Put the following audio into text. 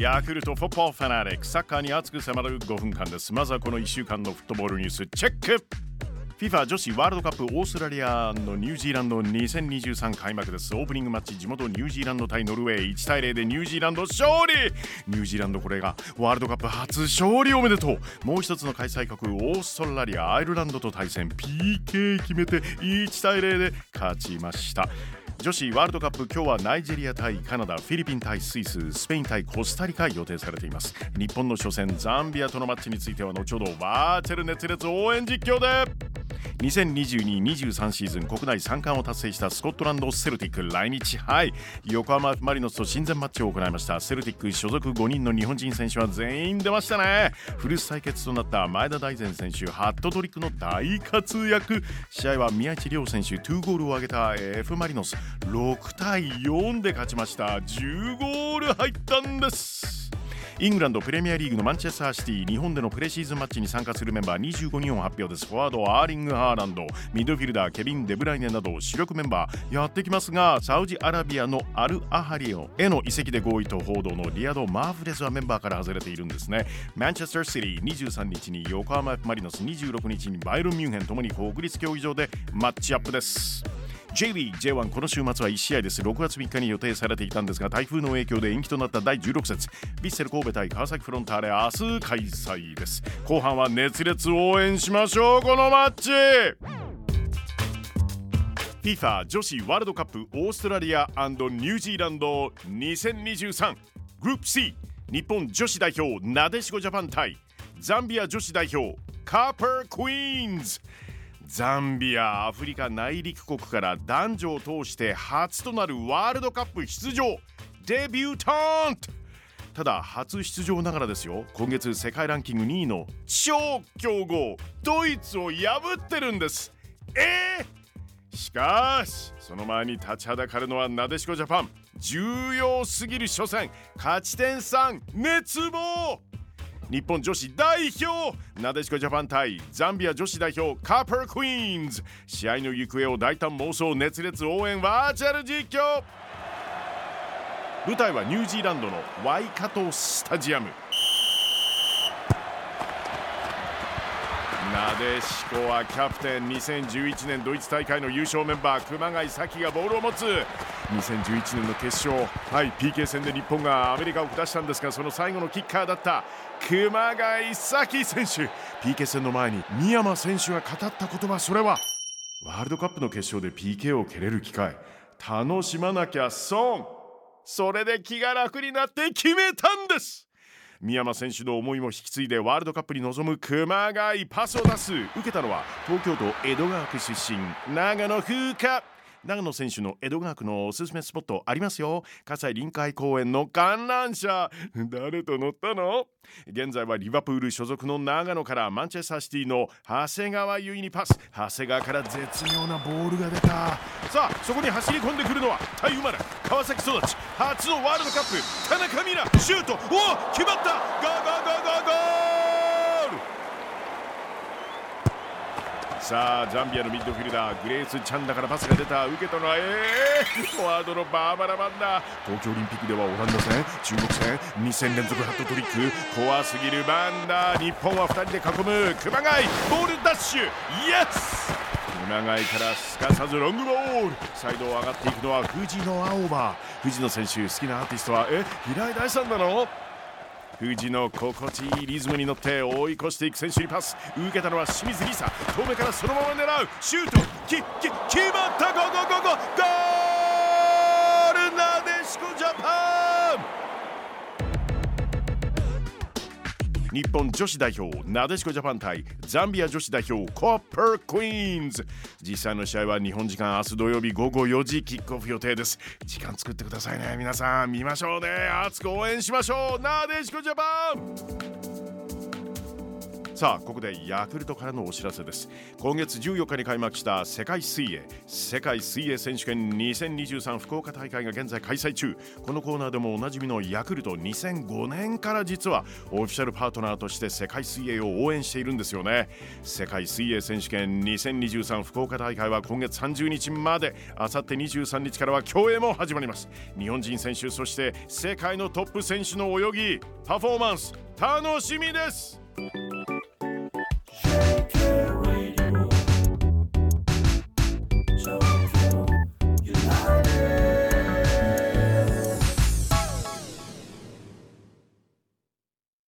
ヤクルトフォッポーファナリックサッカーに熱く迫る5分間です。まずはこの1週間のフットボールニュースチェック。FIFA 女子ワールドカップオーストラリアのニュージーランド2023開幕です。オープニングマッチ地元ニュージーランド対ノルウェー。1対0でニュージーランド勝利。ニュージーランドこれがワールドカップ初勝利おめでとう。もう一つの開催国オーストラリアアイルランドと対戦。PK 決めて1対0で勝ちました。女子ワールドカップ今日はナイジェリア対カナダフィリピン対スイススペイン対コスタリカ予定されています。日本の初戦ザンビアとのマッチについては後ほどバーチャル熱烈応援実況で2022-23シーズン国内3冠を達成したスコットランドセルティック来日。はい。横浜マリノスと親善マッチを行いました。セルティック所属5人の日本人選手は全員出ましたね。フルス対決となった前田大然選手ハットトリックの大活躍。試合は宮市亮選手2ゴールを挙げた F マリノス6対4で勝ちました。10ゴール入ったんです。イングランドプレミアリーグのマンチェスターシティ日本でのプレシーズンマッチに参加するメンバー25人を発表です。フォワードアーリング・ハーランド。ミッドフィルダーケビン・デブライネなど主力メンバーやってきますがサウジアラビアのアル・アハリオへの移籍で合意と報道のリアド・マーフレスはメンバーから外れているんですね。マンチェスターシティ23日に横浜マリノス26日にバイロン・ミュンヘンともに国立競技場でマッチアップです。J リーグ J1 この週末は1試合です。6月3日に予定されていたんですが台風の影響で延期となった第16節。ヴィッセル神戸対川崎フロンターレ明日開催です。後半は熱烈応援しましょうこのマッチ。FIFA 女子ワールドカップオーストラリアニュージーランド2023グループ C 日本女子代表なでしこジャパン対ザンビア女子代表カーパークイーンズ。ザンビアアフリカ内陸国から男女を通して初となるワールドカップ出場。デビュータント。ただ初出場ながらですよ。今月世界ランキング2位の超強豪ドイツを破ってるんです。え？ー、しかしその前に立ちはだかるのはなでしこジャパン。重要すぎる初戦。勝ち点3熱望。日本女子代表なでしこジャパン対ザンビア女子代表カーパークイーンズ。試合の行方を大胆妄想熱烈応援バーチャル実況。舞台はニュージーランドのワイカトスタジアム。なでしこはキャプテン2011年ドイツ大会の優勝メンバー熊谷咲がボールを持つ。2011年の決勝はい PK 戦で日本がアメリカを下したんですがその最後のキッカーだった熊谷咲選手。PK 戦の前に三山選手が語った言葉それはワールドカップの決勝で PK を蹴れる機会。楽しまなきゃ損。それで気が楽になって決めたんです。三山選手の思いも引き継いでワールドカップに臨む熊谷パスを出す。受けたのは東京都江戸川区出身長野風花。長野選手の江戸川区のおすすめスポットありますよ。葛西臨海公園の観覧車。誰と乗ったの？現在はリバプール所属の長野からマンチェスターシティの長谷川優衣にパス。長谷川から絶妙なボールが出た。さあそこに走り込んでくるのはタイ生まれ川崎育ち初のワールドカップ。田中美奈シュート。おお決まった。ゴーゴーゴーゴーゴーさあザンビアのミッドフィルダーグレース・チャンダからパスが出た受けたのはえー、フォワードのバーバラ・マンダ東京オリンピックではオランダ戦中国戦。2戦連続ハットトリック。怖すぎるバンダ日本は2人で囲む。熊谷ボールダッシュ。イエス熊谷からすかさずロングボール。サイドを上がっていくのは藤野青葉。藤野選手好きなアーティストはえ平井大さんなの？藤野心地いいリズムに乗って追い越していく選手にパス。受けたのは清水梨沙遠目からそのまま狙う。シュート。きき決まった。ゴーゴーゴーゴゴールなでしこジャ日本女子代表なでしこジャパン対ザンビア女子代表コッパークイーンズ。実際の試合は日本時間明日土曜日午後4時キックオフ予定です。時間作ってくださいね皆さん。見ましょうね。熱く応援しましょう。なでしこジャパン。さあここでヤクルトからのお知らせです。今月14日に開幕した世界水泳世界水泳選手権2023福岡大会が現在開催中。このコーナーでもおなじみのヤクルト2005年から実はオフィシャルパートナーとして世界水泳を応援しているんですよね。世界水泳選手権2023福岡大会は今月30日まであさって23日からは競泳も始まります。日本人選手そして世界のトップ選手の泳ぎパフォーマンス楽しみです。